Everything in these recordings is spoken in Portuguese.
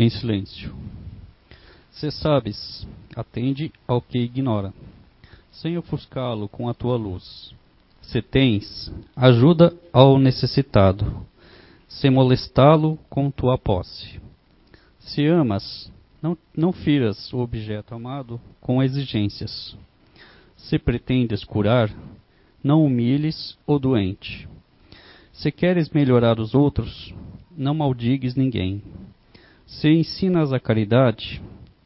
em silêncio. Se sabes, atende ao que ignora, sem ofuscá-lo com a tua luz. Se tens, ajuda ao necessitado, sem molestá-lo com tua posse. Se amas, não, não firas o objeto amado com exigências. Se pretendes curar, não humilhes o doente. Se queres melhorar os outros, não maldigues ninguém. Se ensinas a caridade,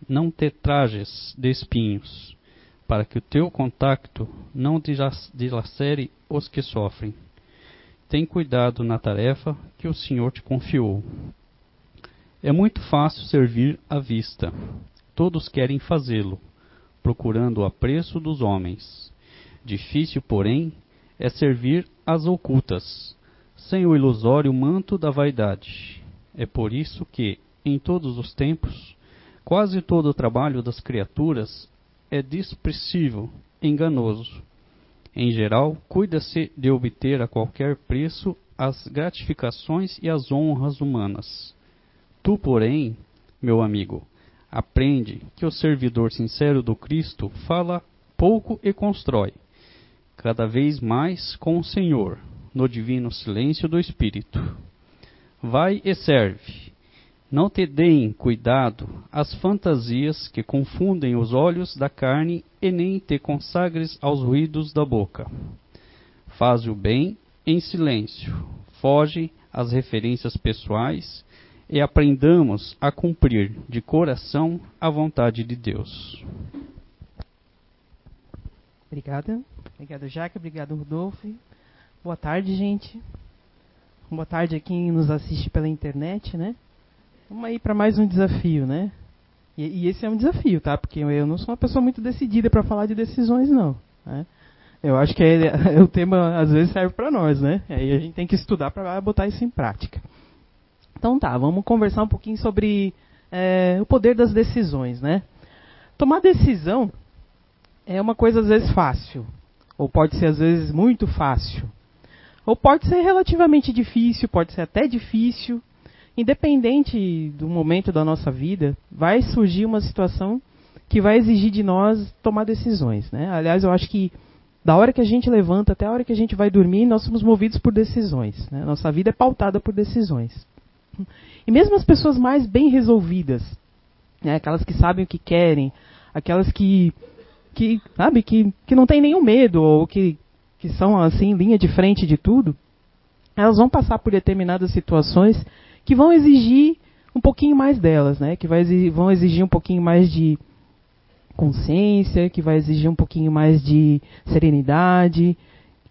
não te trajes de espinhos, para que o teu contacto não dilacere os que sofrem. Tem cuidado na tarefa que o Senhor te confiou. É muito fácil servir à vista. Todos querem fazê-lo, procurando o apreço dos homens. Difícil, porém, é servir às ocultas, sem o ilusório manto da vaidade. É por isso que, em todos os tempos, quase todo o trabalho das criaturas é desprezível, enganoso. Em geral, cuida-se de obter a qualquer preço as gratificações e as honras humanas. Tu, porém, meu amigo, aprende que o servidor sincero do Cristo fala pouco e constrói, cada vez mais com o Senhor, no divino silêncio do Espírito. Vai e serve. Não te deem cuidado as fantasias que confundem os olhos da carne e nem te consagres aos ruídos da boca. Faz o bem em silêncio, foge às referências pessoais e aprendamos a cumprir de coração a vontade de Deus. Obrigada. Obrigado, Jaque. Obrigado, Rodolfo. Boa tarde, gente. Boa tarde a quem nos assiste pela internet, né? Vamos aí para mais um desafio, né? E, e, esse é um desafio, tá? Porque eu não sou uma pessoa muito decidida para falar de decisões, não. Né? Eu acho que é, o tema às vezes serve para nós, né? Aí a gente tem que estudar para botar isso em prática. Então tá, vamos conversar um pouquinho sobre é, o poder das decisões, né? Tomar decisão é uma coisa às vezes fácil, ou pode ser às vezes muito fácil. Ou pode ser relativamente difícil, pode ser até difícil. Independente do momento da nossa vida, vai surgir uma situação que vai exigir de nós tomar decisões. Né? Aliás, eu acho que da hora que a gente levanta até a hora que a gente vai dormir, nós somos movidos por decisões. Né? Nossa vida é pautada por decisões. E mesmo as pessoas mais bem resolvidas, né? aquelas que sabem o que querem, aquelas que, que sabe, que, que não têm nenhum medo ou que que são assim linha de frente de tudo, elas vão passar por determinadas situações que vão exigir um pouquinho mais delas, né? Que exigir, vão exigir um pouquinho mais de consciência, que vai exigir um pouquinho mais de serenidade,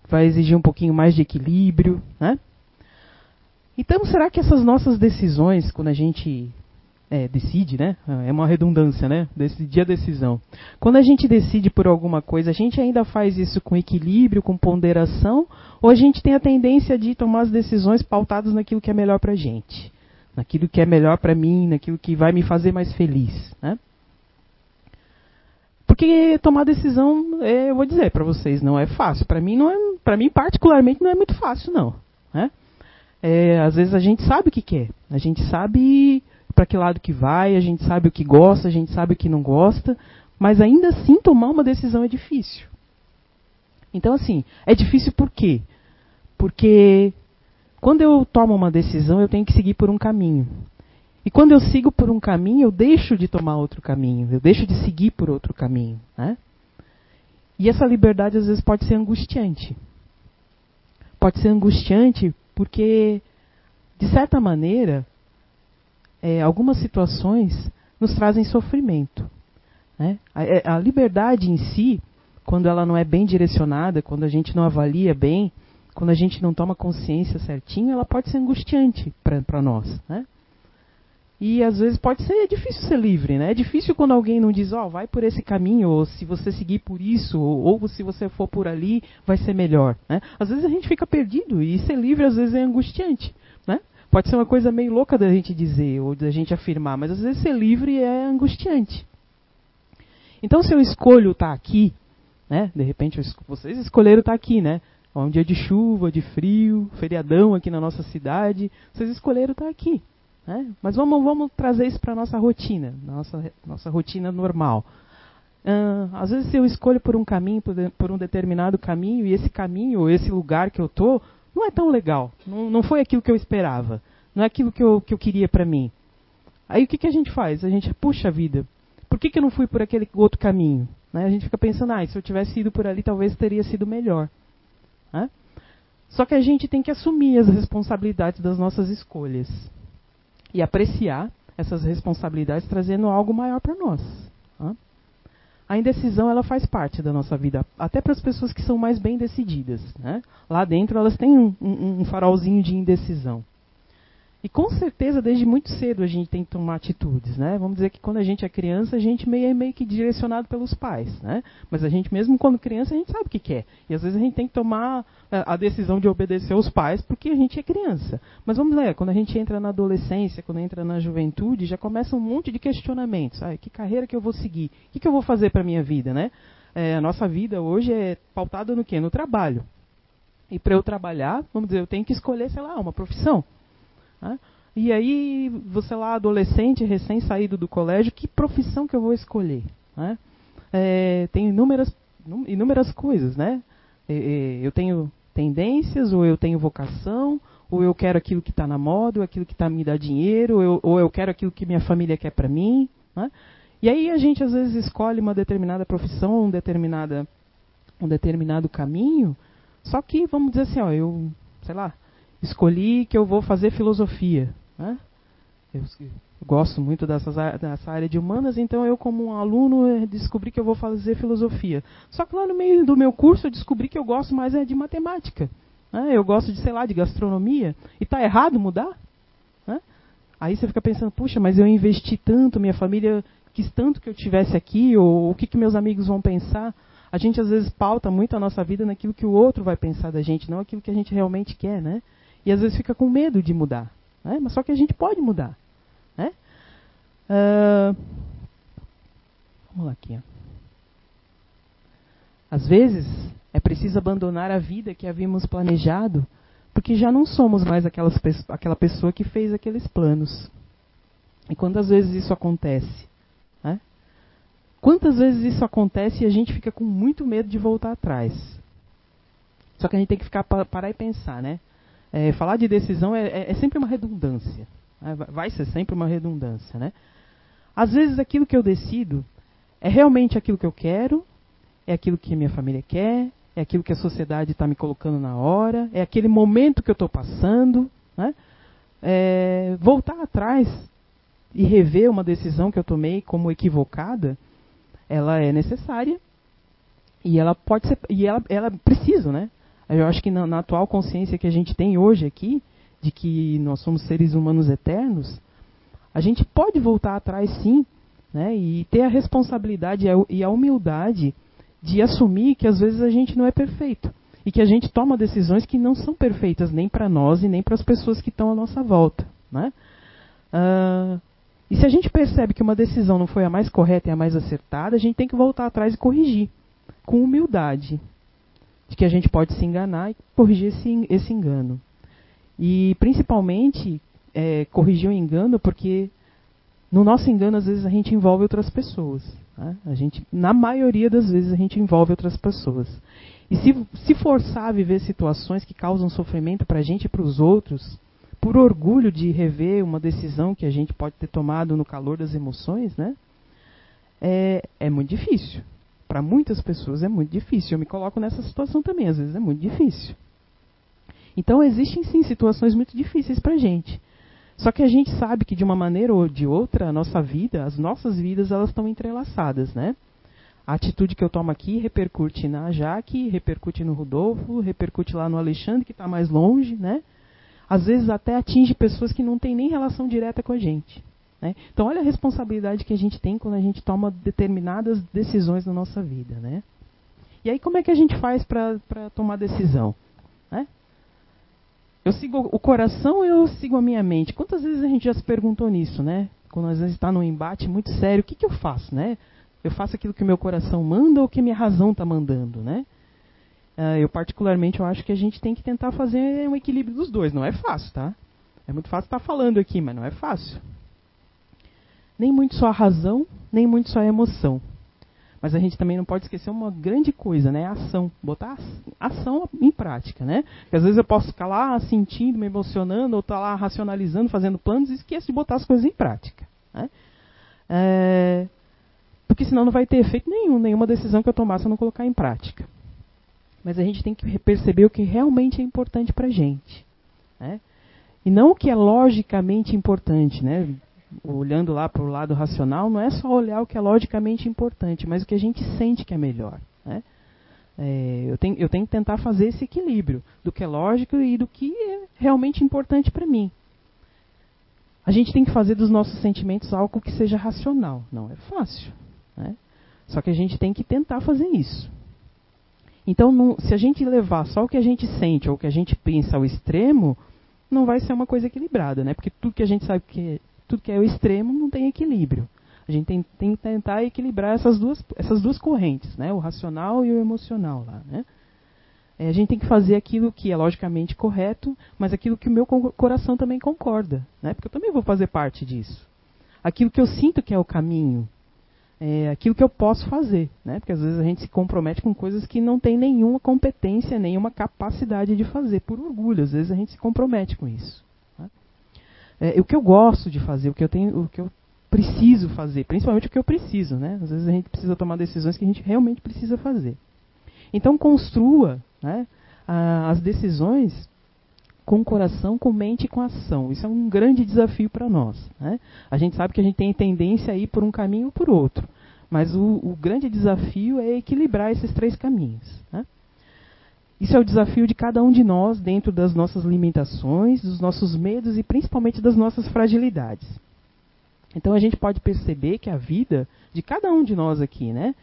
vai exigir um pouquinho mais de equilíbrio, né? Então, será que essas nossas decisões, quando a gente é, decide, né? É uma redundância, né? Decidir a decisão. Quando a gente decide por alguma coisa, a gente ainda faz isso com equilíbrio, com ponderação, ou a gente tem a tendência de tomar as decisões pautadas naquilo que é melhor para gente, naquilo que é melhor para mim, naquilo que vai me fazer mais feliz, né? Porque tomar decisão, é, eu vou dizer para vocês, não é fácil. Para mim não é, para mim particularmente não é muito fácil não, né? É, às vezes a gente sabe o que quer, a gente sabe para que lado que vai, a gente sabe o que gosta, a gente sabe o que não gosta, mas ainda assim tomar uma decisão é difícil. Então, assim, é difícil por quê? Porque quando eu tomo uma decisão, eu tenho que seguir por um caminho. E quando eu sigo por um caminho, eu deixo de tomar outro caminho, eu deixo de seguir por outro caminho. Né? E essa liberdade às vezes pode ser angustiante. Pode ser angustiante porque, de certa maneira, é, algumas situações nos trazem sofrimento. Né? A, é, a, liberdade em si, quando ela não é bem direcionada, quando a gente não avalia bem, quando a gente não toma consciência certinho, ela pode ser angustiante para nós. Né? E às vezes pode ser difícil ser livre, né? É difícil quando alguém não diz, ó, oh, vai por esse caminho, ou se você seguir por isso, ou, ou, se você for por ali, vai ser melhor. Né? Às vezes a gente fica perdido e ser livre às vezes é angustiante. Pode ser uma coisa meio louca da gente dizer ou da gente afirmar, mas às vezes ser livre é angustiante. Então, se eu escolho estar tá aqui, né, de repente vocês escolheram estar tá aqui, né? É um dia de chuva, de frio, feriadão aqui na nossa cidade, vocês escolheram estar tá aqui. Né? Mas vamos, vamos trazer isso para nossa rotina, nossa, nossa rotina normal. Uh, às vezes eu escolho por um caminho, por, por, um determinado caminho, e esse caminho, ou esse lugar que eu tô, não é tão legal. Não, não foi aquilo que eu esperava. Não é aquilo que eu, que eu queria para mim. Aí o que, que a gente faz? A gente, puxa vida, por que, que eu não fui por aquele outro caminho? Né? A gente fica pensando, ah, se eu tivesse ido por ali, talvez teria sido melhor. Né? Só que a gente tem que assumir as responsabilidades das nossas escolhas e apreciar essas responsabilidades trazendo algo maior para nós. Né? A indecisão ela faz parte da nossa vida, até para as pessoas que são mais bem decididas. Né? Lá dentro elas têm um, um, um farolzinho de indecisão. E com certeza, desde muito cedo, a gente tem que tomar atitudes, né? Vamos dizer que quando a gente é criança, a gente meio, é meio que direcionado pelos pais, né? Mas a gente, mesmo quando criança, a gente sabe o que quer. E às vezes a gente tem que tomar é, a decisão de obedecer aos pais porque a gente é criança. Mas vamos lá, quando a gente entra na adolescência, quando entra na juventude, já começa um monte de questionamentos. Ah, que carreira que eu vou seguir? O que, que eu vou fazer para a minha vida, né? É, a nossa vida hoje é pautada no quê? No trabalho. E para eu trabalhar, vamos dizer, eu tenho que escolher, sei lá, uma profissão. Né? E aí, você lá, adolescente, recém-saído do colégio, que profissão que eu vou escolher? Né? É, tem inúmeras, inúmeras coisas, né? É, é, eu tenho tendências, ou eu tenho vocação, ou eu quero aquilo que está na moda, ou aquilo que está me dá dinheiro, ou eu, ou eu, quero aquilo que minha família quer para mim. Né? E aí a gente às vezes escolhe uma determinada profissão, um, determinada, um determinado caminho, só que, vamos dizer assim, ó, eu, sei lá, escolhi que eu vou fazer filosofia. Né? Eu, gosto muito dessas, dessa área de humanas, então eu, como um aluno, eh, descobri que eu vou fazer filosofia. Só que lá no meio do meu curso eu descobri que eu gosto mais é de matemática. Né? Eu gosto de, sei lá, de gastronomia. E está errado mudar? Né? Aí você fica pensando, puxa, mas eu investi tanto, minha família quis tanto que eu tivesse aqui, ou o que, que meus amigos vão pensar. A gente às vezes pauta muito a nossa vida naquilo que o outro vai pensar da gente, não aquilo que a gente realmente quer, né? E às vezes fica com medo de mudar. Né? Mas só que a gente pode mudar. Né? Uh, vamos lá aqui. Ó. Às vezes é preciso abandonar a vida que havíamos planejado, porque já não somos mais aquelas, aquela pessoa que fez aqueles planos. E quantas vezes isso acontece? Né? Quantas vezes isso acontece e a gente fica com muito medo de voltar atrás? Só que a gente tem que ficar parar e pensar, né? É, falar de decisão é, é, é sempre uma redundância. Né? Vai ser sempre uma redundância. Né? Às vezes aquilo que eu decido é realmente aquilo que eu quero, é aquilo que minha família quer, é aquilo que a sociedade está me colocando na hora, é aquele momento que eu estou passando. Né? É, voltar atrás e rever uma decisão que eu tomei como equivocada, ela é necessária e ela pode ser e ela, ela precisa, né? Eu acho que na, na, atual consciência que a gente tem hoje aqui, de que nós somos seres humanos eternos, a gente pode voltar atrás sim, né, e ter a responsabilidade e a humildade de assumir que às vezes a gente não é perfeito e que a gente toma decisões que não são perfeitas nem para nós e nem para as pessoas que estão à nossa volta, né? Uh, e se a gente percebe que uma decisão não foi a mais correta e a mais acertada, a gente tem que voltar atrás e corrigir com humildade, de que a gente pode se enganar e corrigir esse, esse engano. E principalmente é, corrigir o engano, porque no nosso engano às vezes a gente envolve outras pessoas. Né? A gente, na maioria das vezes a gente envolve outras pessoas. E se, se forçar a viver situações que causam sofrimento para a gente e para os outros, por orgulho de rever uma decisão que a gente pode ter tomado no calor das emoções, né? É, é muito difícil para muitas pessoas é muito difícil. Eu me coloco nessa situação também, às vezes é muito difícil. Então existem sim situações muito difíceis para a gente. Só que a gente sabe que de uma maneira ou de outra, a nossa vida, as nossas vidas, elas estão entrelaçadas, né? A atitude que eu tomo aqui repercute na Jaque, repercute no Rodolfo, repercute lá no Alexandre, que está mais longe, né? Às vezes até atinge pessoas que não têm nem relação direta com a gente. Né? Então, olha a responsabilidade que a gente tem quando a gente toma determinadas decisões na nossa vida. Né? E aí, como é que a gente faz para tomar decisão? Né? Eu sigo o coração eu sigo a minha mente? Quantas vezes a gente já se perguntou nisso, né? Quando às vezes está num embate muito sério, o que, que eu faço, né? Eu faço aquilo que o meu coração manda ou que minha razão está mandando, né? Uh, eu particularmente eu acho que a gente tem que tentar fazer um equilíbrio dos dois. Não é fácil, tá? É muito fácil estar falando aqui, mas não é fácil. Nem muito só a razão, nem muito só a emoção. Mas a gente também não pode esquecer uma grande coisa, né? A ação. Botar a ação em prática, né? Porque às vezes eu posso ficar lá sentindo, me emocionando, ou estar tá lá racionalizando, fazendo planos e esqueço de botar as coisas em prática. Né? É... Porque senão não vai ter efeito nenhum, nenhuma decisão que eu tomar se eu não colocar em prática. Mas a gente tem que perceber o que realmente é importante para a gente. Né? E não o que é logicamente importante, né? Olhando lá para o lado racional, não é só olhar o que é logicamente importante, mas o que a gente sente que é melhor. Né? É, eu, tenho, eu tenho que tentar fazer esse equilíbrio do que é lógico e do que é realmente importante para mim. A gente tem que fazer dos nossos sentimentos algo que seja racional. Não é fácil. Né? Só que a gente tem que tentar fazer isso. Então, não, se a gente levar só o que a gente sente ou o que a gente pensa ao extremo, não vai ser uma coisa equilibrada, né? Porque tudo que a gente sabe que tudo que é o extremo não tem equilíbrio. A gente tem, tem que tentar equilibrar essas duas, essas duas correntes, né? o racional e o emocional. Lá, né? É, a gente tem que fazer aquilo que é logicamente correto, mas aquilo que o meu coração também concorda, né? porque eu também vou fazer parte disso. Aquilo que eu sinto que é o caminho, é aquilo que eu posso fazer, né? porque às vezes a gente se compromete com coisas que não tem nenhuma competência, nenhuma capacidade de fazer, por orgulho, às vezes a gente se compromete com isso é, o que eu gosto de fazer, o que eu tenho, o que eu preciso fazer, principalmente o que eu preciso, né? Às vezes a gente precisa tomar decisões que a gente realmente precisa fazer. Então construa né, a, as decisões com coração, com mente e com ação. Isso é um grande desafio para nós. Né? A gente sabe que a gente tem tendência a ir por um caminho ou por outro. Mas o, o grande desafio é equilibrar esses três caminhos. Né? Isso é o desafio de cada um de nós dentro das nossas limitações, dos nossos medos e principalmente das nossas fragilidades. Então a gente pode perceber que a vida de cada um de nós aqui, né?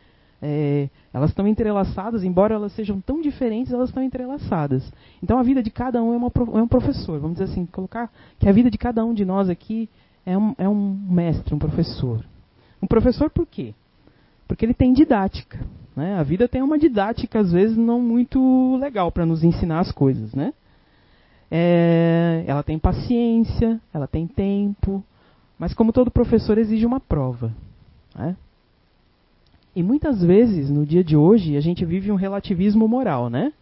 É, elas estão entrelaçadas, embora elas sejam tão diferentes, elas estão entrelaçadas. Então a vida de cada um é, uma, é um professor, vamos dizer assim, colocar que a vida de cada um de nós aqui é um, é um mestre, um professor. Um professor por quê? Porque ele tem didática. Né? A vida tem uma didática, às vezes, não muito legal para nos ensinar as coisas. Né? É, ela tem paciência, ela tem tempo, mas, como todo professor, exige uma prova. Né? E muitas vezes, no dia de hoje, a gente vive um relativismo moral. Né?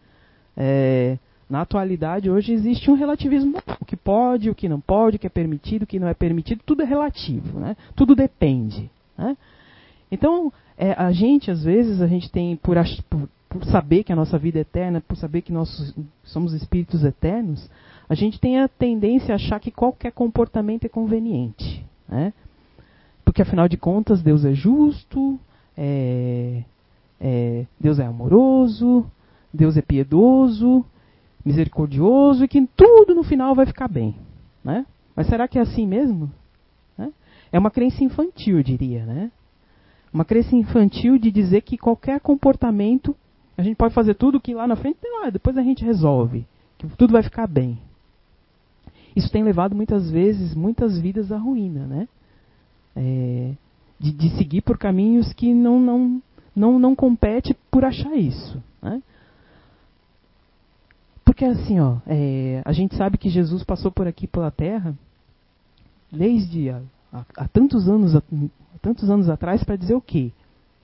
É, na atualidade, hoje, existe um relativismo moral. O que pode, o que não pode, o que é permitido, o que não é permitido, tudo é relativo. Né? Tudo depende. Né? Então, é, a gente, às vezes, a gente tem, por, por, por, saber que a nossa vida é eterna, por saber que nós somos espíritos eternos, a gente tem a tendência a achar que qualquer comportamento é conveniente. Né? Porque, afinal de contas, Deus é justo, é, é, Deus é amoroso, Deus é piedoso, misericordioso e que tudo no final vai ficar bem. Né? Mas será que é assim mesmo? Né? É uma crença infantil, eu diria. Né? Uma crença infantil de dizer que qualquer comportamento, a gente pode fazer tudo que lá na frente, lá, depois a gente resolve, que tudo vai ficar bem. Isso tem levado muitas vezes muitas vidas à ruína, né? É, de, de, seguir por caminhos que não não não não compete por achar isso, né? Porque assim, ó, é, a gente sabe que Jesus passou por aqui pela Terra desde há, há, há tantos anos tantos anos atrás para dizer o quê?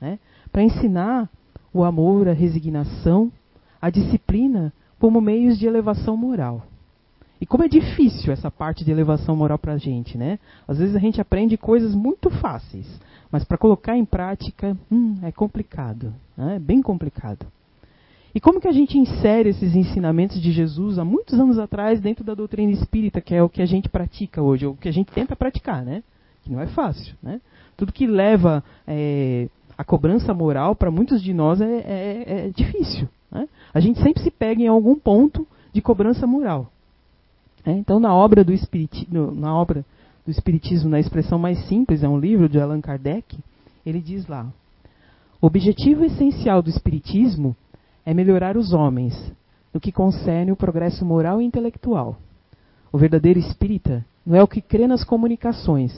Né? Para ensinar o amor, a resignação, a disciplina como meios de elevação moral. E como é difícil essa parte de elevação moral para a gente, né? Às vezes a gente aprende coisas muito fáceis, mas para colocar em prática hum, é complicado, né? é bem complicado. E como que a gente insere esses ensinamentos de Jesus há muitos anos atrás dentro da doutrina espírita, que é o que a gente pratica hoje, o que a gente tenta praticar, né? Que não é fácil, né? tudo que leva é, a cobrança moral para muitos de nós é, é, é difícil. Né? A gente sempre se pega em algum ponto de cobrança moral. Né? Então, na obra do espiritismo, na obra do espiritismo, na expressão mais simples, é um livro de Allan Kardec. Ele diz lá: o objetivo essencial do espiritismo é melhorar os homens no que concerne o progresso moral e intelectual. O verdadeiro espírita não é o que crê nas comunicações,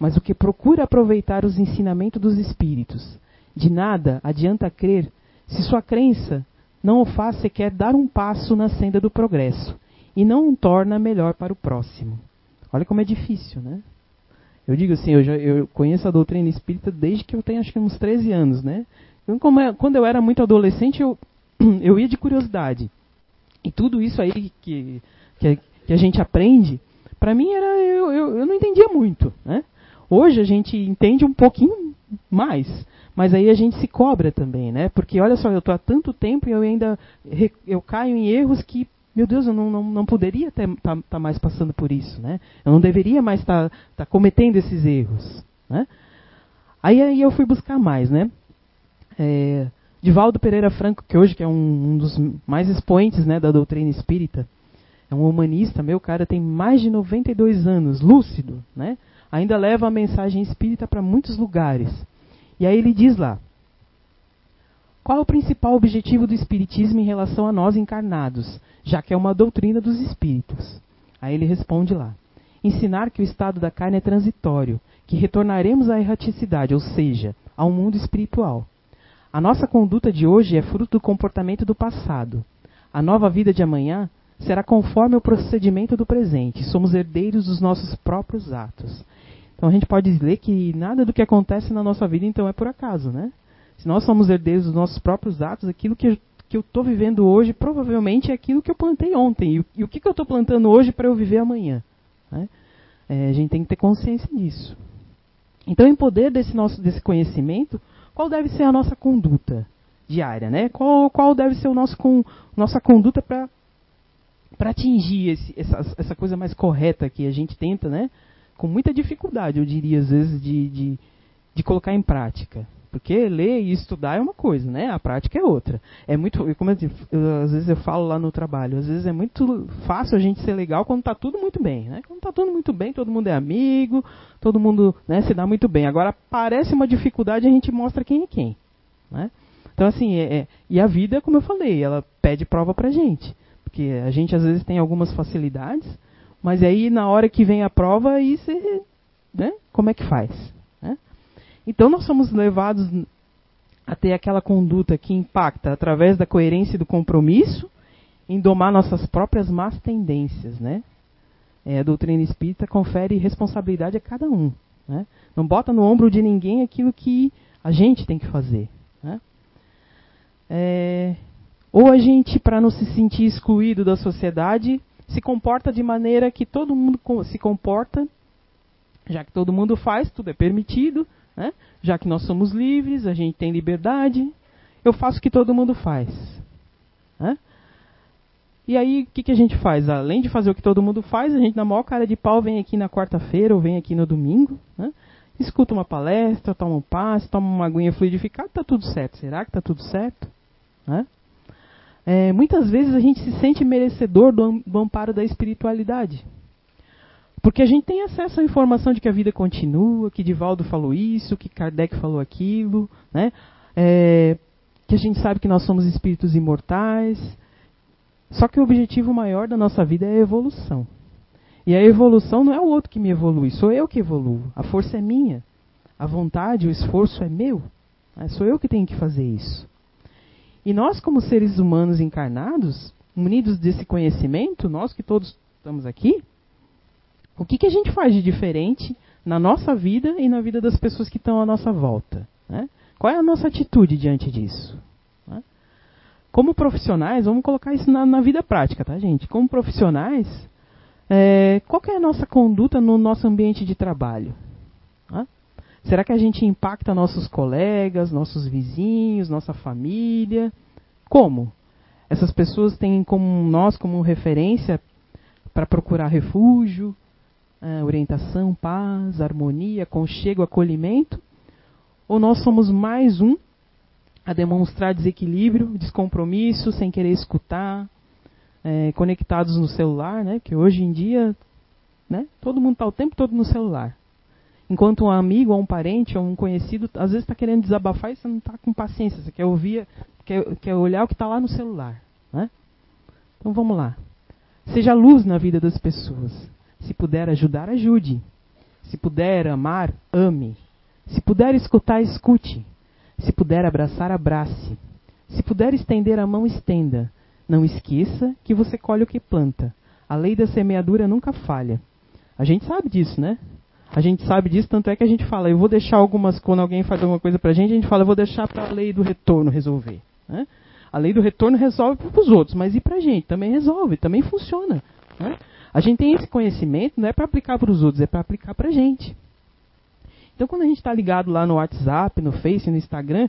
mas o que procura aproveitar os ensinamentos dos espíritos. De nada adianta crer se sua crença não o faz sequer dar um passo na senda do progresso e não o torna melhor para o próximo. Olha como é difícil, né? Eu digo assim, eu, já, eu conheço a doutrina espírita desde que eu tenho acho que uns 13 anos, né? É, quando eu era muito adolescente, eu, eu ia de curiosidade. E tudo isso aí que, que, que a gente aprende, para mim era eu, eu, eu, não entendia muito, né? Hoje a gente entende um pouquinho mais, mas aí a gente se cobra também, né? Porque olha só, eu estou há tanto tempo e eu ainda eu caio em erros que meu Deus, eu não, não, não poderia estar tá, tá mais passando por isso, né? Eu não deveria mais estar tá, tá cometendo esses erros, né? Aí, aí eu fui buscar mais, né? É, Divaldo Pereira Franco, que hoje que é um, um, dos mais expoentes né, da doutrina espírita, é um humanista, meu cara, tem mais de 92 anos, lúcido, né? Ainda leva a mensagem espírita para muitos lugares. E aí ele diz lá: Qual é o principal objetivo do espiritismo em relação a nós encarnados, já que é uma doutrina dos espíritos? Aí ele responde lá: Ensinar que o estado da carne é transitório, que retornaremos à erraticidade, ou seja, ao mundo espiritual. A nossa conduta de hoje é fruto do comportamento do passado. A nova vida de amanhã será conforme o procedimento do presente. Somos herdeiros dos nossos próprios atos. Então a gente pode dizer que nada do que acontece na nossa vida então é por acaso, né? Se nós somos herdeiros dos nossos próprios atos, aquilo que, que eu estou vivendo hoje provavelmente é aquilo que eu plantei ontem. E, e o que, que eu estou plantando hoje para eu viver amanhã? Né? É, a gente tem que ter consciência disso. Então, em poder desse nosso desse conhecimento, qual deve ser a nossa conduta diária, né? Qual, qual deve ser o nosso com, nossa conduta para para atingir esse, essa, essa coisa mais correta que a gente tenta, né? Com muita dificuldade, eu diria, às vezes, de, de, de colocar em prática. Porque ler e estudar é uma coisa, né? A prática é outra. É muito, como eu, eu, às vezes eu falo lá no trabalho, às vezes é muito fácil a gente ser legal quando está tudo muito bem, né? Quando está tudo muito bem, todo mundo é amigo, todo mundo né, se dá muito bem. Agora parece uma dificuldade, a gente mostra quem é quem, né? Então assim, é, é, e a vida, como eu falei, ela pede prova pra gente, porque a gente às vezes tem algumas facilidades, mas aí, na hora que vem a prova, aí você. Né? Como é que faz? Né? Então, nós somos levados a ter aquela conduta que impacta através da coerência e do compromisso em domar nossas próprias más tendências. Né? É, a doutrina espírita confere responsabilidade a cada um. Né? Não bota no ombro de ninguém aquilo que a gente tem que fazer. Né? É, ou a gente, para não se sentir excluído da sociedade, se comporta de maneira que todo mundo se comporta, já que todo mundo faz, tudo é permitido, né? já que nós somos livres, a gente tem liberdade, eu faço o que todo mundo faz. Né? E aí, o que, que a gente faz? Além de fazer o que todo mundo faz, a gente, na maior cara de pau, vem aqui na quarta-feira ou vem aqui no domingo, né? escuta uma palestra, toma um passe, toma uma aguinha fluidificada, está tudo certo. Será que está tudo certo? Né? É, muitas vezes a gente se sente merecedor do, do amparo da espiritualidade. Porque a gente tem acesso à informação de que a vida continua, que Divaldo falou isso, que Kardec falou aquilo, né? É, que a gente sabe que nós somos espíritos imortais. Só que o objetivo maior da nossa vida é a evolução. E a evolução não é o outro que me evolui, sou eu que evoluo. A força é minha. A vontade, o esforço é meu. Né? Sou eu que tenho que fazer isso. E nós, como seres humanos encarnados, munidos desse conhecimento, nós que todos estamos aqui, o que, que a gente faz de diferente na nossa vida e na vida das pessoas que estão à nossa volta? Né? Qual é a nossa atitude diante disso? Né? Como profissionais, vamos colocar isso na, na, vida prática, tá, gente? Como profissionais, é, qual é a nossa conduta no nosso ambiente de trabalho? Será que a gente impacta nossos colegas, nossos vizinhos, nossa família? Como? Essas pessoas têm como nós como referência para procurar refúgio, uh, orientação, paz, harmonia, conchego, acolhimento? Ou nós somos mais um a demonstrar desequilíbrio, descompromisso, sem querer escutar, é, conectados no celular, né? Que hoje em dia, né? Todo mundo está o tempo todo no celular. Enquanto um amigo, ou um parente, ou um conhecido, às vezes está querendo desabafar e você não está com paciência, você quer ouvir, quer, quer olhar o que está lá no celular. Né? Então vamos lá. Seja luz na vida das pessoas. Se puder ajudar, ajude. Se puder amar, ame. Se puder escutar, escute. Se puder abraçar, abrace. Se puder estender a mão, estenda. Não esqueça que você colhe o que planta. A lei da semeadura nunca falha. A gente sabe disso, né? A gente sabe disso, tanto é que a gente fala, eu vou deixar algumas, quando alguém faz alguma coisa pra gente, a gente fala, eu vou deixar para a lei do retorno resolver. Né? A lei do retorno resolve para os outros, mas e pra gente? Também resolve, também funciona. Né? A gente tem esse conhecimento, não é para aplicar para os outros, é para aplicar para a gente. Então, quando a gente está ligado lá no WhatsApp, no Face, no Instagram,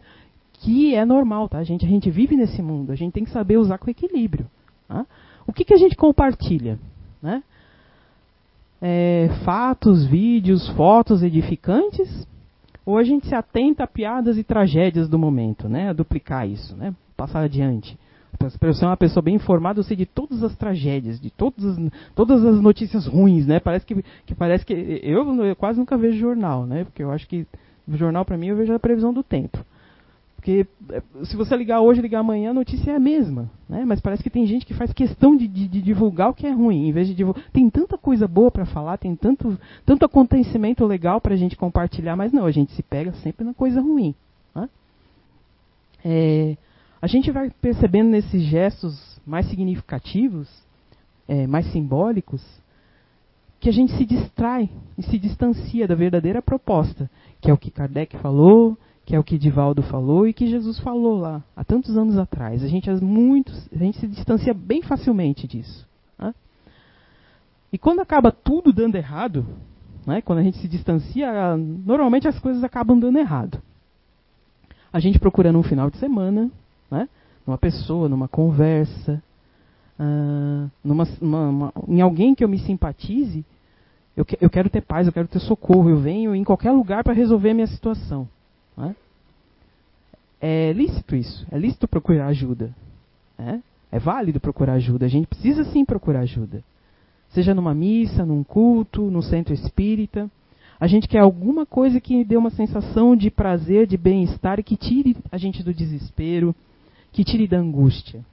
que é normal, tá? A gente, a gente vive nesse mundo, a gente tem que saber usar com equilíbrio. Tá? O que, que a gente compartilha? Né? É, fatos, vídeos, fotos edificantes? Ou a gente se atenta a piadas e tragédias do momento, né? A duplicar isso, né? Passar adiante. Para ser uma pessoa bem informada, eu sei de todas as tragédias, de todas as, todas as notícias ruins, né? Parece que, que parece que eu, eu quase nunca vejo jornal, né? Porque eu acho que jornal para mim eu vejo a previsão do tempo. Porque é, se você ligar hoje, ligar amanhã, a notícia é a mesma. Né? Mas parece que tem gente que faz questão de, de, de divulgar o que é ruim. Em vez de divulgar. Tem tanta coisa boa para falar, tem tanto, tanto acontecimento legal para a gente compartilhar, mas não, a gente se pega sempre na coisa ruim. Né? É, a gente vai percebendo nesses gestos mais significativos, é, mais simbólicos, que a gente se distrai e se distancia da verdadeira proposta, que é o que Kardec falou, que é o que Divaldo falou e que Jesus falou lá há tantos anos atrás. A gente, muitos, a gente se distancia bem facilmente disso. Né? E quando acaba tudo dando errado, né, quando a gente se distancia, normalmente as coisas acabam dando errado. A gente procura num final de semana, né, numa pessoa, numa conversa, uh, numa, uma, uma, em alguém que eu me simpatize, eu, eu quero ter paz, eu quero ter socorro, eu venho em qualquer lugar para resolver a minha situação. É? é lícito isso. É lícito procurar ajuda. É? é válido procurar ajuda. A gente precisa sim procurar ajuda. Seja numa missa, num culto, no centro espírita. A gente quer alguma coisa que dê uma sensação de prazer, de bem-estar e que tire a gente do desespero, que tire da angústia.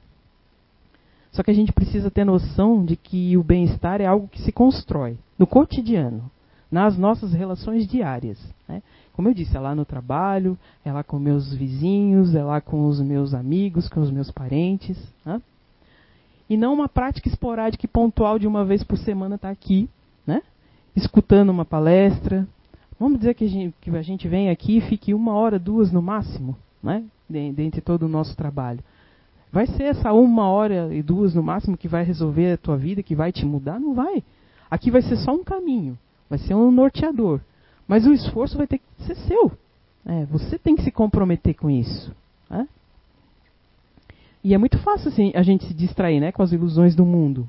Só que a gente precisa ter noção de que o bem-estar é algo que se constrói no cotidiano, nas nossas relações diárias. Né? Como eu disse, é lá no trabalho, é lá com meus vizinhos, é lá com os meus amigos, com os meus parentes. Né? E não uma prática esporádica e pontual de uma vez por semana estar tá aqui, né? escutando uma palestra. Vamos dizer que a, gente, que a gente vem aqui e fique uma hora, duas no máximo, né? dentre todo o nosso trabalho. Vai ser essa uma hora e duas no máximo que vai resolver a tua vida, que vai te mudar? Não vai. Aqui vai ser só um caminho, vai ser um norteador. Mas o esforço vai ter que ser seu. É, você tem que se comprometer com isso. Né? E é muito fácil assim, a gente se distrair né, com as ilusões do mundo.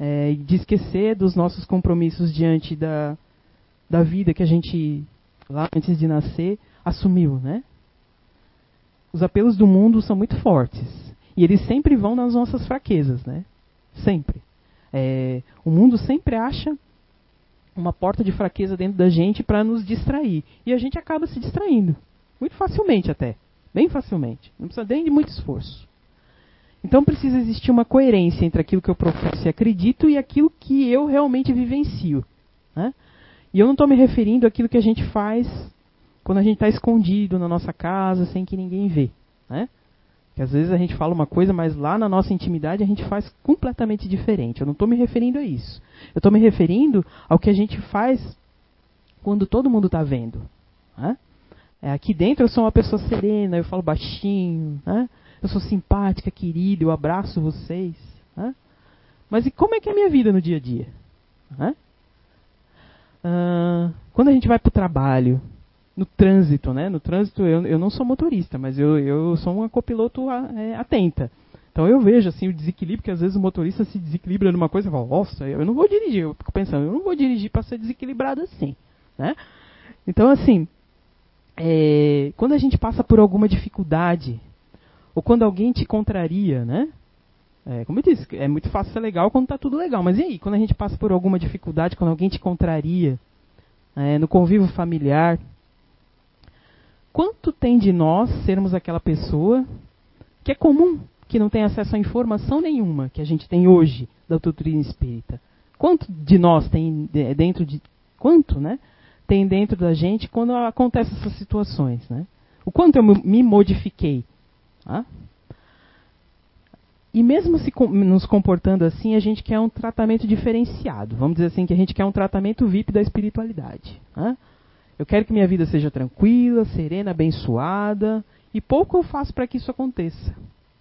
É, de esquecer dos nossos compromissos diante da, da vida que a gente, lá antes de nascer, assumiu. Né? Os apelos do mundo são muito fortes. E eles sempre vão nas nossas fraquezas. Né? Sempre. É, o mundo sempre acha uma porta de fraqueza dentro da gente para nos distrair. E a gente acaba se distraindo. Muito facilmente até. Bem facilmente. Não precisa nem de muito esforço. Então precisa existir uma coerência entre aquilo que eu professo e acredito e aquilo que eu realmente vivencio. Né? E eu não estou me referindo àquilo que a gente faz quando a gente está escondido na nossa casa sem que ninguém vê. Né? Que às vezes a gente fala uma coisa, mas lá na nossa intimidade a gente faz completamente diferente. Eu não estou me referindo a isso. Eu estou me referindo ao que a gente faz quando todo mundo está vendo. Né? É, aqui dentro eu sou uma pessoa serena, eu falo baixinho, né? eu sou simpática, querida, eu abraço vocês. Né? Mas e como é que é a minha vida no dia a dia? Né? Quando a gente vai para o trabalho, no trânsito, né? No trânsito eu, eu não sou motorista, mas eu, eu sou uma copiloto a, é, atenta. Então eu vejo assim o desequilíbrio que às vezes o motorista se desequilibra numa coisa e fala, nossa, eu não vou dirigir. Eu fico pensando, eu não vou dirigir para ser desequilibrado assim, né? Então assim, é, quando a gente passa por alguma dificuldade ou quando alguém te contraria, né? É, como eu disse, é muito fácil ser legal quando está tudo legal. Mas e aí, quando a gente passa por alguma dificuldade, quando alguém te contraria, é, no convívio familiar, quanto tem de nós sermos aquela pessoa que é comum, que não tem acesso a informação nenhuma que a gente tem hoje da doutrina espírita? Quanto de nós tem dentro de quanto, né? Tem dentro da gente quando acontecem essas situações, né? O quanto eu me modifiquei? Tá? e mesmo se nos comportando assim, a gente quer um tratamento diferenciado. Vamos dizer assim que a gente quer um tratamento VIP da espiritualidade. Né? Eu quero que minha vida seja tranquila, serena, abençoada, e pouco eu faço para que isso aconteça.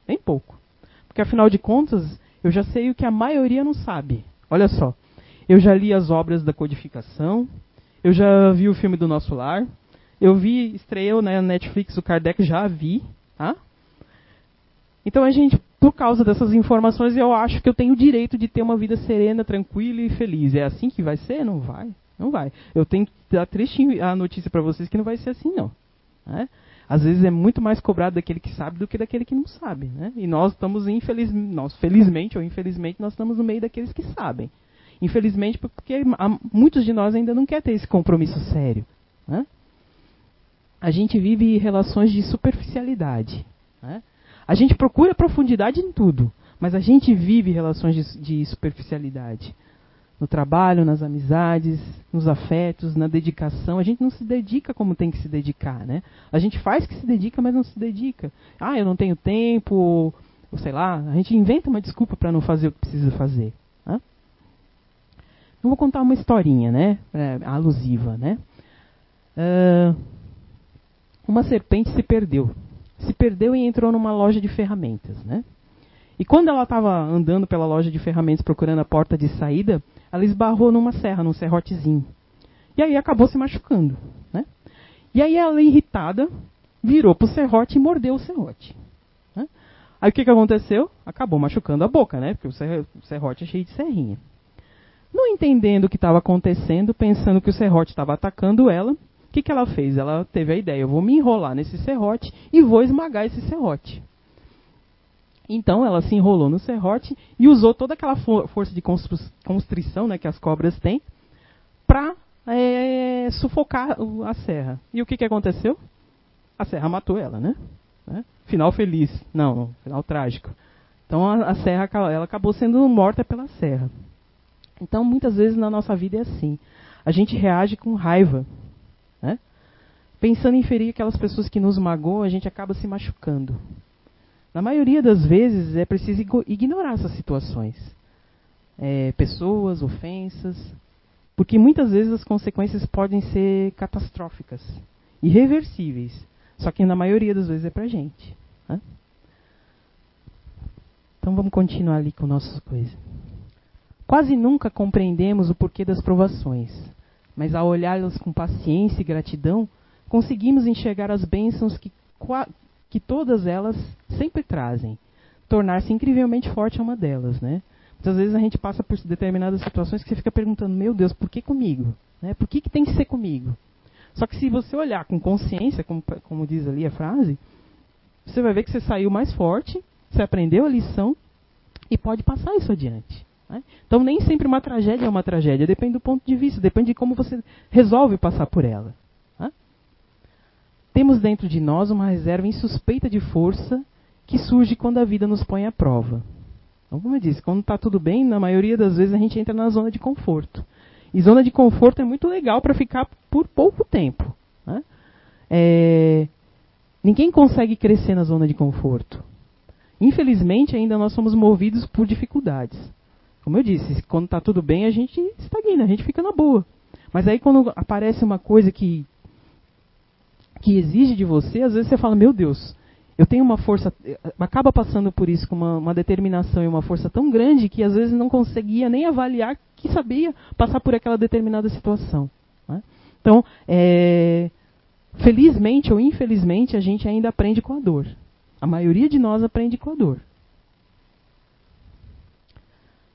Bem pouco. Porque afinal de contas, eu já sei o que a maioria não sabe. Olha só, eu já li as obras da codificação, eu já vi o filme do Nosso Lar, eu vi, estreou na Netflix o Kardec, já vi. Tá? Então a gente, por causa dessas informações, eu acho que eu tenho o direito de ter uma vida serena, tranquila e feliz. É assim que vai ser? Não vai. Não vai. Eu tenho que dar triste a notícia para vocês que não vai ser assim, não. Né? Às vezes é muito mais cobrado daquele que sabe do que daquele que não sabe. Né? E nós estamos, infeliz, nós, felizmente ou infelizmente, nós estamos no meio daqueles que sabem. Infelizmente, porque muitos de nós ainda não querem ter esse compromisso sério. Né? A gente vive relações de superficialidade. Né? A gente procura profundidade em tudo, mas a gente vive relações de, de superficialidade. No trabalho, nas amizades, nos afetos, na dedicação. A gente não se dedica como tem que se dedicar, né? A gente faz que se dedica, mas não se dedica. Ah, eu não tenho tempo, ou sei lá. A gente inventa uma desculpa para não fazer o que precisa fazer. Né? Eu vou contar uma historinha, né? É, alusiva, né? Uh, uma serpente se perdeu. Se perdeu e entrou numa loja de ferramentas, né? E quando ela estava andando pela loja de ferramentas procurando a porta de saída, ela esbarrou numa serra, num serrotezinho. E aí acabou se machucando, né? E aí ela, irritada, virou pro serrote e mordeu o serrote. Né? Aí o que, que aconteceu? Acabou machucando a boca, né? Porque o serrote é cheio de serrinha. Não entendendo o que estava acontecendo, pensando que o serrote estava atacando ela, o que, que ela fez? Ela teve a ideia: eu vou me enrolar nesse serrote e vou esmagar esse serrote. Então ela se enrolou no serrote e usou toda aquela for força de constrição né, que as cobras têm para é, sufocar a serra. E o que, que aconteceu? A serra matou ela, né? né? Final feliz. Não, final trágico. Então a, a serra ela acabou sendo morta pela serra. Então muitas vezes na nossa vida é assim. A gente reage com raiva né? Pensando em ferir aquelas pessoas que nos magoam, a gente acaba se machucando. Na maioria das vezes é preciso ignorar essas situações. É, pessoas, ofensas, porque muitas vezes as consequências podem ser catastróficas, irreversíveis. Só que na maioria das vezes é pra gente. Né? Então vamos continuar ali com nossas coisas. Quase nunca compreendemos o porquê das provações mas ao olhá-las com paciência e gratidão, conseguimos enxergar as bênçãos que, que todas elas sempre trazem. Tornar-se incrivelmente forte é uma delas, né? Muitas vezes a gente passa por determinadas situações que você fica perguntando, meu Deus, por que comigo? Né? Por que, que tem que ser comigo? Só que se você olhar com consciência, como, como diz ali a frase, você vai ver que você saiu mais forte, você aprendeu a lição e pode passar isso adiante. Né? Então, nem sempre uma tragédia é uma tragédia, depende do ponto de vista, depende de como você resolve passar por ela. Temos dentro de nós uma reserva insuspeita de força que surge quando a vida nos põe à prova. Então, como eu disse, quando está tudo bem, na maioria das vezes a gente entra na zona de conforto. E zona de conforto é muito legal para ficar por pouco tempo. Né? É... Ninguém consegue crescer na zona de conforto. Infelizmente, ainda nós somos movidos por dificuldades. Como eu disse, quando está tudo bem, a gente estagna, a gente fica na boa. Mas aí quando aparece uma coisa que que exige de você, às vezes você fala, meu Deus, eu tenho uma força, acaba passando por isso com uma, uma, determinação e uma força tão grande que às vezes não conseguia nem avaliar que sabia passar por aquela determinada situação. Né? Então, é, felizmente ou infelizmente, a gente ainda aprende com a dor. A maioria de nós aprende com a dor.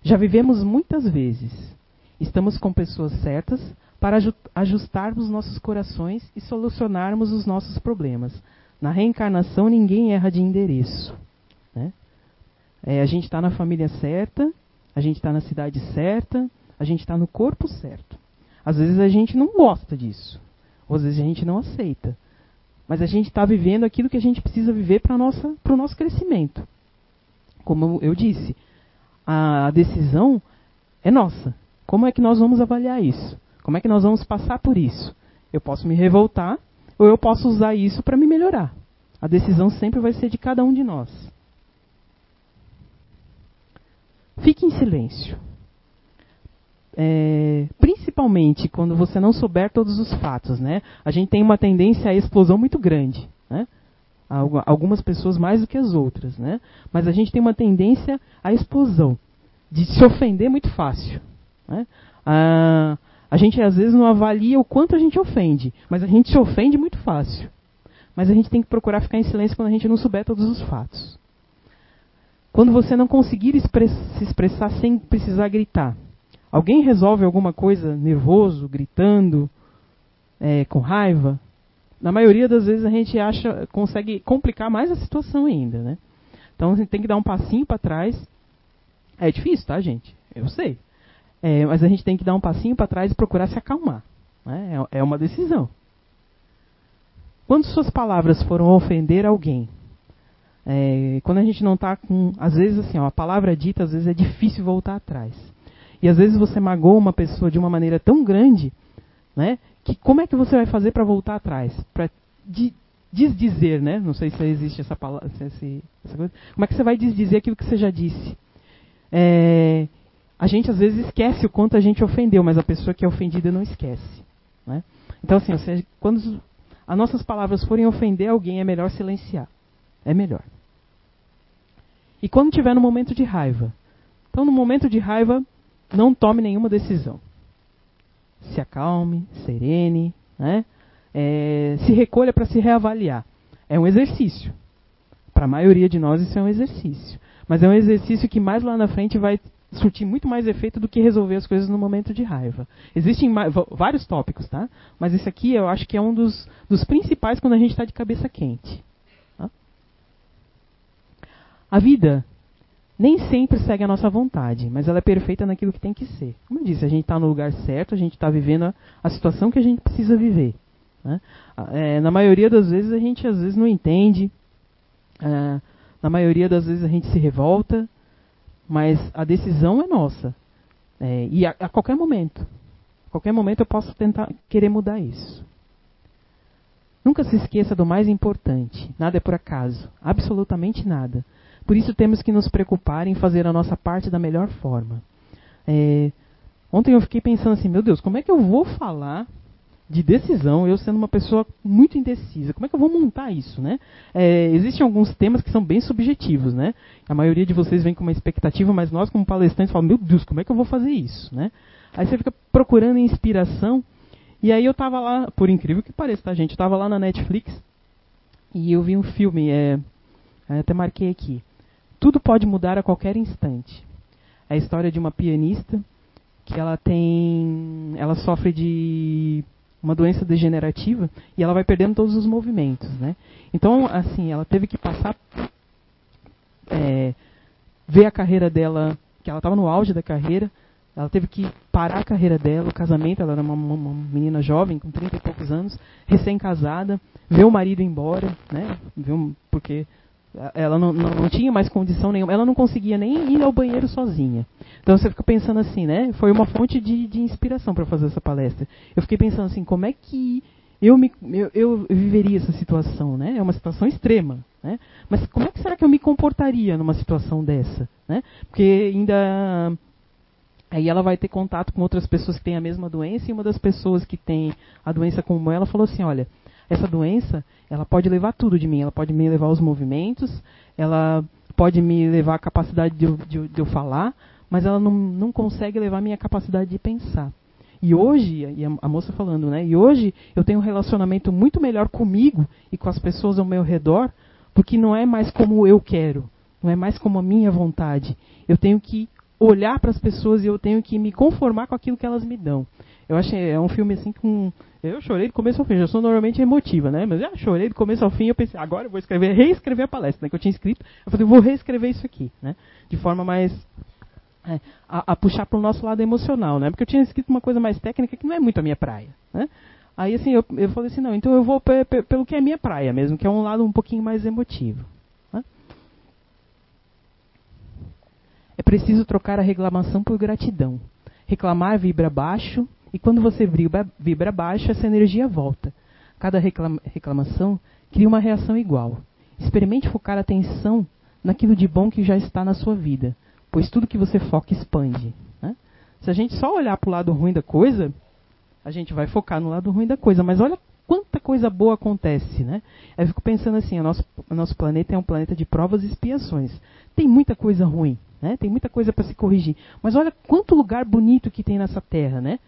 Já vivemos muitas vezes. Estamos com pessoas certas para ajustarmos nossos corações e solucionarmos os nossos problemas. Na reencarnação, ninguém erra de endereço. Né? É, a gente está na família certa, a gente está na cidade certa, a gente está no corpo certo. Às vezes a gente não gosta disso, ou às vezes a gente não aceita. Mas a gente está vivendo aquilo que a gente precisa viver para o nosso crescimento. Como eu disse, a decisão é nossa. Como é que nós vamos avaliar isso? Como é que nós vamos passar por isso? Eu posso me revoltar ou eu posso usar isso para me melhorar. A decisão sempre vai ser de cada um de nós. fique em silêncio. É, principalmente quando você não souber todos os fatos, né? A gente tem uma tendência à explosão muito grande, né? Algumas pessoas mais do que as outras, né? Mas a gente tem uma tendência à explosão, de se ofender muito fácil. Né? Ah, a gente às vezes não avalia o quanto a gente ofende, mas a gente se ofende muito fácil. Mas a gente tem que procurar ficar em silêncio quando a gente não souber todos os fatos. Quando você não conseguir express se expressar sem precisar gritar. Alguém resolve alguma coisa nervoso, gritando, é, com raiva? Na maioria das vezes a gente acha, consegue complicar mais a situação ainda, né? Então a gente tem que dar um passinho para trás. É difícil, tá, gente? Eu sei. É, mas a gente tem que dar um passinho para trás e procurar se acalmar. Né? É, é uma decisão. Quando suas palavras foram ofender alguém, é, quando a gente não está com. Às vezes, assim, ó, a palavra dita, às vezes é difícil voltar atrás. E às vezes você magoa uma pessoa de uma maneira tão grande, né? Que como é que você vai fazer para voltar atrás? Para de, desdizer, né? Não sei se existe essa palavra. Se, essa coisa. Como é que você vai desdizer aquilo que você já disse? É, a gente às vezes esquece o quanto a gente ofendeu, mas a pessoa que é ofendida não esquece. Né? Então, assim, seja, quando as nossas palavras forem ofender alguém, é melhor silenciar. É melhor. E quando tiver no momento de raiva. Então, no momento de raiva, não tome nenhuma decisão. Se acalme, serene, né? É, se recolha para se reavaliar. É um exercício. Para a maioria de nós, isso é um exercício. Mas é um exercício que mais lá na frente vai surtir muito mais efeito do que resolver as coisas no momento de raiva. Existem vários tópicos, tá? Mas esse aqui eu acho que é um dos, dos principais quando a gente está de cabeça quente. Tá? A vida nem sempre segue a nossa vontade, mas ela é perfeita naquilo que tem que ser. Como eu disse, a gente está no lugar certo, a gente está vivendo a, a, situação que a gente precisa viver. Né? É, na maioria das vezes a gente às vezes não entende, é, na maioria das vezes a gente se revolta, mas a decisão é nossa. É, e a, a, qualquer momento. A qualquer momento eu posso tentar querer mudar isso. Nunca se esqueça do mais importante. Nada é por acaso. Absolutamente nada. Por isso temos que nos preocupar em fazer a nossa parte da melhor forma. É, ontem eu fiquei pensando assim, meu Deus, como é que eu vou falar de decisão, eu sendo uma pessoa muito indecisa. Como é que eu vou montar isso, né? É, existem alguns temas que são bem subjetivos, né? A maioria de vocês vem com uma expectativa, mas nós como palestrantes falamos, meu Deus, como é que eu vou fazer isso, né? Aí você fica procurando inspiração, e aí eu tava lá, por incrível que pareça, tá, gente? Eu lá na Netflix, e eu vi um filme, é, até marquei aqui. Tudo pode mudar a qualquer instante. É a história de uma pianista que ela tem, ela sofre de uma doença degenerativa e ela vai perdendo todos os movimentos, né? Então, assim, ela teve que passar é, ver a carreira dela, que ela estava no auge da carreira, ela teve que parar a carreira dela, o casamento, ela era uma, uma menina jovem, com 30 e poucos anos, recém-casada, ver o marido embora, né? Viu, porque ela não, não, não, tinha mais condição nenhuma, ela não conseguia nem ir ao banheiro sozinha. Então você fica pensando assim, né? Foi uma fonte de, de inspiração para fazer essa palestra. Eu fiquei pensando assim, como é que eu, me, eu, eu, viveria essa situação, né? É uma situação extrema, né? Mas como é que será que eu me comportaria numa situação dessa, né? Porque ainda aí ela vai ter contato com outras pessoas que têm a mesma doença e uma das pessoas que tem a doença como ela falou assim, olha, essa doença, ela pode levar tudo de mim. Ela pode me levar os movimentos, ela pode me levar a capacidade de, de, de eu falar, mas ela não, não consegue levar a minha capacidade de pensar. E hoje, e a, moça falando, né? E hoje eu tenho um relacionamento muito melhor comigo e com as pessoas ao meu redor, porque não é mais como eu quero, não é mais como a minha vontade. Eu tenho que olhar para as pessoas e eu tenho que me conformar com aquilo que elas me dão. Eu achei é um filme assim com eu chorei do começo ao fim, eu sou normalmente emotiva, né? Mas já chorei do começo ao fim, eu pensei, agora eu vou escrever, reescrever a palestra, né? Que eu tinha escrito. Eu falei, vou reescrever isso aqui, né? De forma mais é, a, a, puxar para o nosso lado emocional, né? Porque eu tinha escrito uma coisa mais técnica que não é muito a minha praia, né? Aí assim, eu, eu falei assim, não, então eu vou pelo que é minha praia mesmo, que é um lado um pouquinho mais emotivo. Né? É preciso trocar a reclamação por gratidão. Reclamar vibra baixo e quando você vibra, baixo, essa energia volta. Cada reclama, reclamação cria uma reação igual. Experimente focar a atenção naquilo de bom que já está na sua vida. pois tudo que você foca expande. Né? Se a gente só olhar para o lado ruim da coisa, a gente vai focar no lado ruim da coisa. Mas olha quanta coisa boa acontece, né? Eu fico pensando assim, o nosso, o nosso planeta é um planeta de provas e expiações. Tem muita coisa ruim, né? Tem muita coisa para se corrigir. Mas olha quanto lugar bonito que tem nessa Terra, né?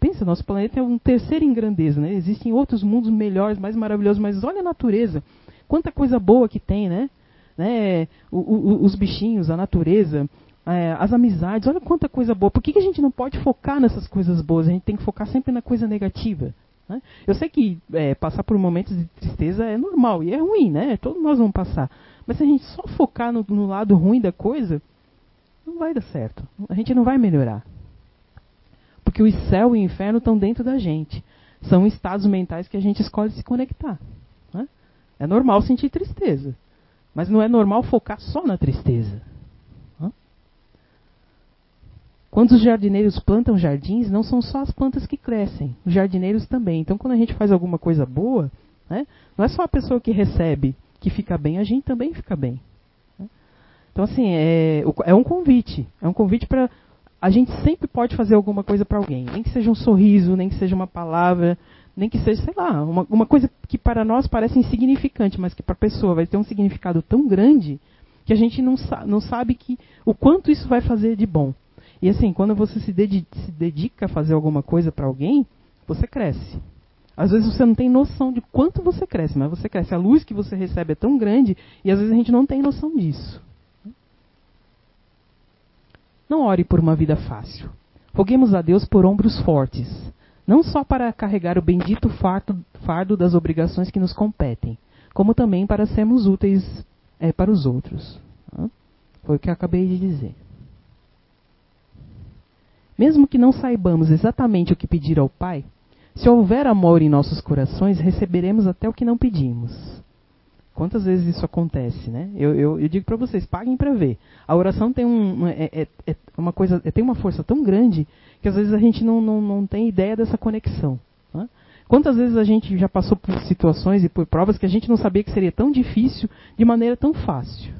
Pensa, nosso planeta é um terceiro em grandeza, né? Existem outros mundos melhores, mais maravilhosos, mas olha a natureza. Quanta coisa boa que tem, né? né? O, o, os bichinhos, a natureza, é, as amizades, olha quanta coisa boa. Por que, que a gente não pode focar nessas coisas boas? A gente tem que focar sempre na coisa negativa. Né? Eu sei que é, passar por momentos de tristeza é normal e é ruim, né? Todos nós vamos passar. Mas se a gente só focar no, no lado ruim da coisa, não vai dar certo. A gente não vai melhorar. Porque o céu e o inferno estão dentro da gente. São estados mentais que a gente escolhe se conectar. Né? É normal sentir tristeza. Mas não é normal focar só na tristeza. Quando os jardineiros plantam jardins, não são só as plantas que crescem, os jardineiros também. Então, quando a gente faz alguma coisa boa, né, não é só a pessoa que recebe que fica bem, a gente também fica bem. Né? Então, assim, é, é um convite. É um convite para. A gente sempre pode fazer alguma coisa para alguém. Nem que seja um sorriso, nem que seja uma palavra, nem que seja, sei lá, uma, uma coisa que para nós parece insignificante, mas que para a pessoa vai ter um significado tão grande que a gente não, sa não sabe que, o quanto isso vai fazer de bom. E assim, quando você se, dedica, se dedica a fazer alguma coisa para alguém, você cresce. Às vezes você não tem noção de quanto você cresce, mas você cresce. A luz que você recebe é tão grande e às vezes a gente não tem noção disso. Não ore por uma vida fácil. Roguemos a Deus por ombros fortes, não só para carregar o bendito fardo, das obrigações que nos competem, como também para sermos úteis é, para os outros. Foi o que eu acabei de dizer. Mesmo que não saibamos exatamente o que pedir ao Pai, se houver amor em nossos corações, receberemos até o que não pedimos. Quantas vezes isso acontece, né? Eu, eu, eu digo para vocês, paguem para ver. A oração tem um, é, é, é uma coisa, é, tem uma força tão grande que às vezes a gente não, não, não tem ideia dessa conexão. Né? Quantas vezes a gente já passou por situações e por provas que a gente não sabia que seria tão difícil de maneira tão fácil?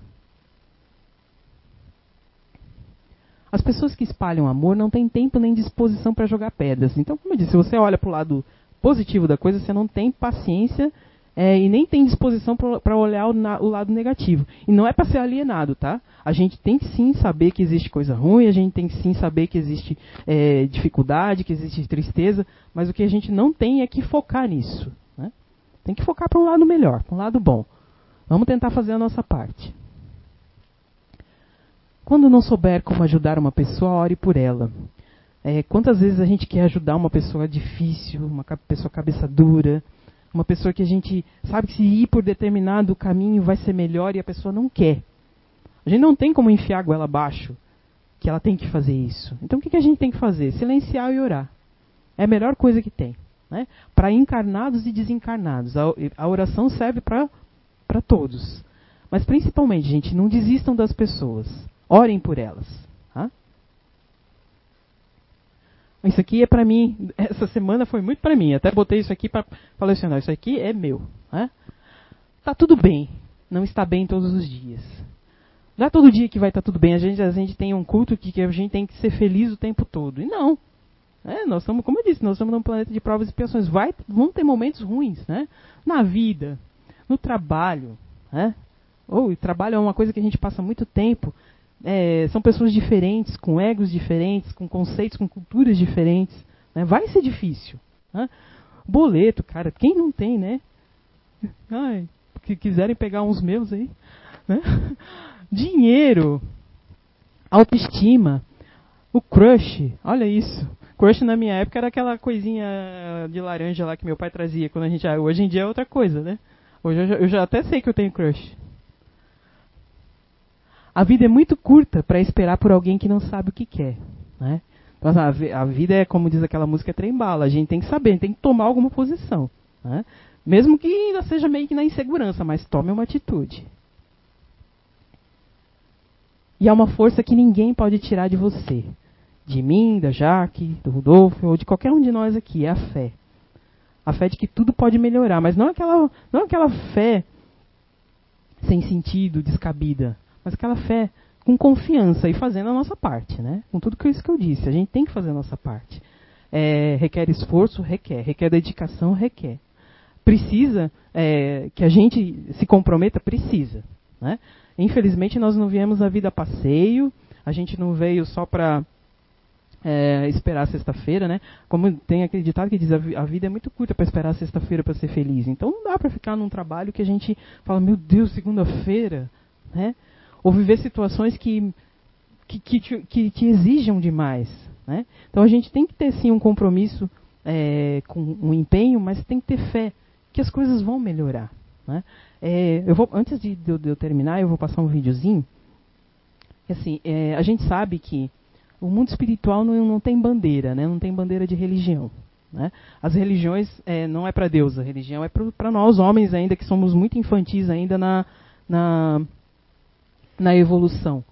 As pessoas que espalham amor não têm tempo nem disposição para jogar pedras. Então, como eu disse, se você olha para o lado positivo da coisa, você não tem paciência é, e nem tem disposição para olhar o, na, o, lado negativo. E não é para ser alienado, tá? A gente tem que sim saber que existe coisa ruim, a gente tem que sim saber que existe é, dificuldade, que existe tristeza, mas o que a gente não tem é que focar nisso. Né? Tem que focar para um lado melhor, para um lado bom. Vamos tentar fazer a nossa parte. Quando não souber como ajudar uma pessoa, ore por ela. É, quantas vezes a gente quer ajudar uma pessoa difícil, uma pessoa cabeça dura, uma pessoa que a gente sabe que se ir por determinado caminho vai ser melhor e a pessoa não quer. A gente não tem como enfiar a goela abaixo que ela tem que fazer isso. Então o que, a gente tem que fazer? Silenciar e orar. É a melhor coisa que tem. Né? Para encarnados e desencarnados. A, a oração serve para todos. Mas principalmente, gente, não desistam das pessoas. Orem por elas. Tá? Isso aqui é para mim. Essa semana foi muito para mim. Até botei isso aqui para falar assim: não, isso aqui é meu. Tá? tá tudo bem. Não está bem todos os dias. Não é todo dia que vai estar tá tudo bem. A gente, a gente tem um culto que, que a gente tem que ser feliz o tempo todo. E não. É, nós estamos, como eu disse, nós estamos num planeta de provas e expiações. Vai, vão ter momentos ruins, né? Na vida, no trabalho, né? Ou oh, trabalho é uma coisa que a gente passa muito tempo é, são pessoas diferentes, com egos diferentes, com conceitos, com culturas diferentes. Né? Vai ser difícil. Né? Boleto, cara, quem não tem, né? Ai, que quiserem pegar uns meus aí. Né? Dinheiro, autoestima, o crush, olha isso. Crush na minha época era aquela coisinha de laranja lá que meu pai trazia quando a gente. Hoje em dia é outra coisa, né? Hoje eu já, eu já até sei que eu tenho crush. A vida é muito curta para esperar por alguém que não sabe o que quer. Né? Então, a, vida é, como diz aquela música, trem-bala. A gente tem que saber, tem que tomar alguma posição. Né? Mesmo que ainda seja meio que na insegurança, mas tome uma atitude. E há uma força que ninguém pode tirar de você. De mim, da Jaque, do Rodolfo, ou de qualquer um de nós aqui. É a fé. A fé de que tudo pode melhorar. Mas não aquela, não aquela fé sem sentido, descabida mas aquela fé com confiança e fazendo a nossa parte, né? Com tudo que isso que eu disse, a gente tem que fazer a nossa parte. É, requer esforço, requer, requer dedicação, requer. Precisa é, que a gente se comprometa, precisa. Né? Infelizmente nós não viemos a vida a passeio, a gente não veio só para é, esperar sexta-feira, né? Como tem acreditado que diz a vida é muito curta para esperar sexta-feira para ser feliz. Então não dá para ficar num trabalho que a gente fala, meu Deus, segunda-feira, né? Ou viver situações que que, que, que, que exijam demais, né? Então a gente tem que ter sim um compromisso é, com um empenho, mas tem que ter fé que as coisas vão melhorar. Né? É, eu vou, antes de, de, de, eu terminar, eu vou passar um videozinho. Assim, é, a gente sabe que o mundo espiritual não, não tem bandeira, né? não tem bandeira de religião. Né? As religiões é, não é para Deus, a religião é para nós homens ainda que somos muito infantis ainda na, na, na evolução.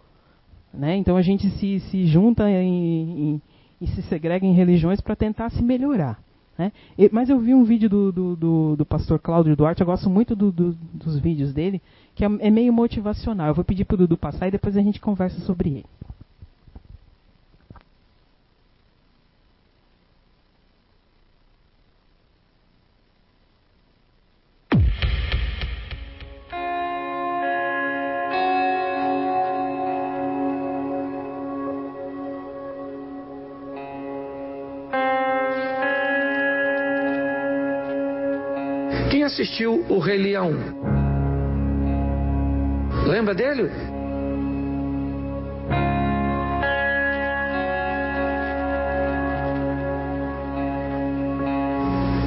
Né? Então a gente se, se junta em, em, e se segrega em religiões para tentar se melhorar. Né? Mas eu vi um vídeo do, do, do, do pastor Cláudio Duarte, eu gosto muito do, dos vídeos dele, que é, é meio motivacional. Eu vou pedir para o Dudu passar e depois a gente conversa sobre ele. Assistiu O Rei Leão? Lembra dele?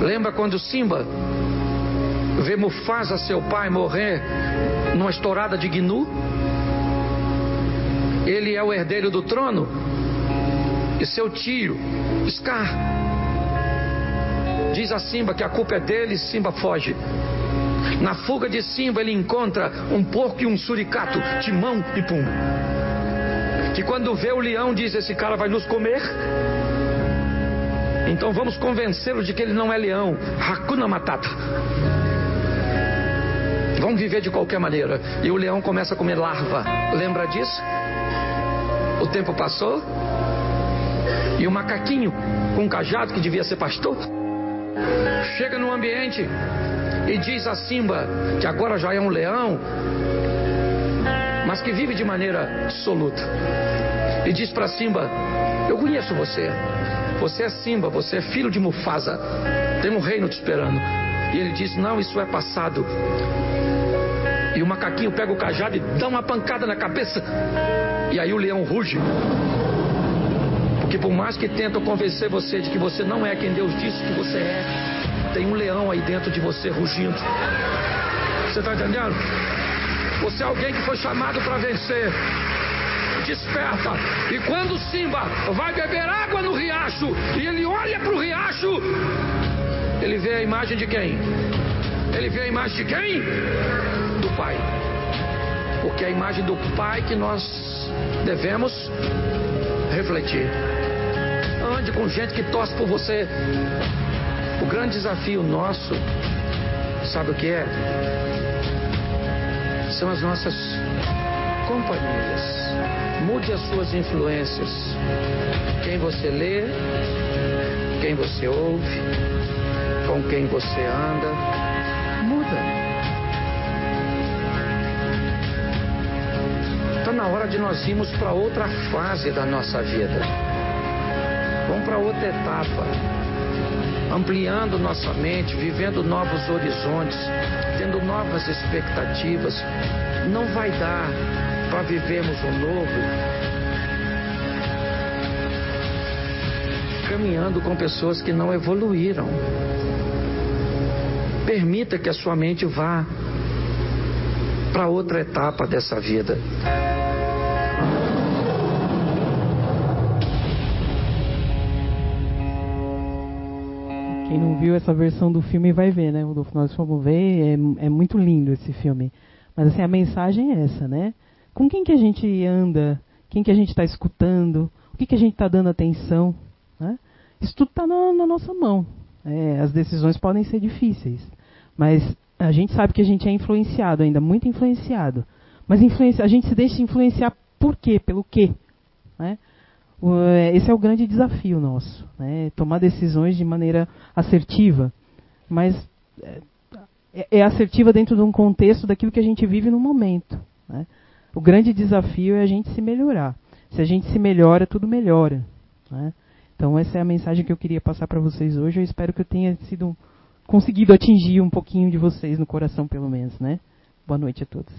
Lembra quando Simba vê Mufasa, seu pai, morrer numa estourada de Gnu? Ele é o herdeiro do trono e seu tio, Scar, Diz a Simba que a culpa é dele, Simba foge. Na fuga de Simba, ele encontra um porco e um suricato, timão e pum. Que quando vê o leão, diz: Esse cara vai nos comer. Então vamos convencê-lo de que ele não é leão. Hakuna Matata. Vamos viver de qualquer maneira. E o leão começa a comer larva. Lembra disso? O tempo passou. E o macaquinho com um cajado que devia ser pastor chega no ambiente e diz a Simba, que agora já é um leão, mas que vive de maneira absoluta, e diz para Simba: Eu conheço você, você é Simba, você é filho de Mufasa, tem um reino te esperando. E ele diz: Não, isso é passado. E o macaquinho pega o cajado e dá uma pancada na cabeça. E aí o leão ruge. Porque por mais que tentam convencer você de que você não é quem Deus disse que você é, tem um leão aí dentro de você rugindo. Você está entendendo? Você é alguém que foi chamado para vencer. Desperta. E quando Simba vai beber água no riacho e ele olha para o riacho, ele vê a imagem de quem? Ele vê a imagem de quem? Do Pai. Porque é a imagem do Pai que nós devemos refletir. Com gente que torce por você. O grande desafio nosso, sabe o que é? São as nossas companhias. Mude as suas influências. Quem você lê, quem você ouve, com quem você anda, muda. Está na hora de nós irmos para outra fase da nossa vida. Vamos para outra etapa ampliando nossa mente, vivendo novos horizontes, tendo novas expectativas. Não vai dar para vivermos o novo caminhando com pessoas que não evoluíram. Permita que a sua mente vá para outra etapa dessa vida. Quem não viu essa versão do filme vai ver, né? Nós fomos ver, é, é muito lindo esse filme. Mas assim, a mensagem é essa, né? Com quem que a gente anda? Quem que a gente está escutando? O que, que a gente está dando atenção? Né? Isso tudo está na, na, nossa mão. É, as decisões podem ser difíceis, mas a gente sabe que a gente é influenciado ainda, muito influenciado. Mas influencia, a gente se deixa influenciar por quê, pelo quê. Né? É, esse é o grande desafio nosso, né? tomar decisões de maneira assertiva, mas é, é assertiva dentro de um contexto daquilo que a gente vive no momento. Né? O grande desafio é a gente se melhorar. Se a gente se melhora, tudo melhora. Né? Então essa é a mensagem que eu queria passar para vocês hoje. Eu espero que eu tenha sido conseguido atingir um pouquinho de vocês no coração, pelo menos, né? Boa noite a todos.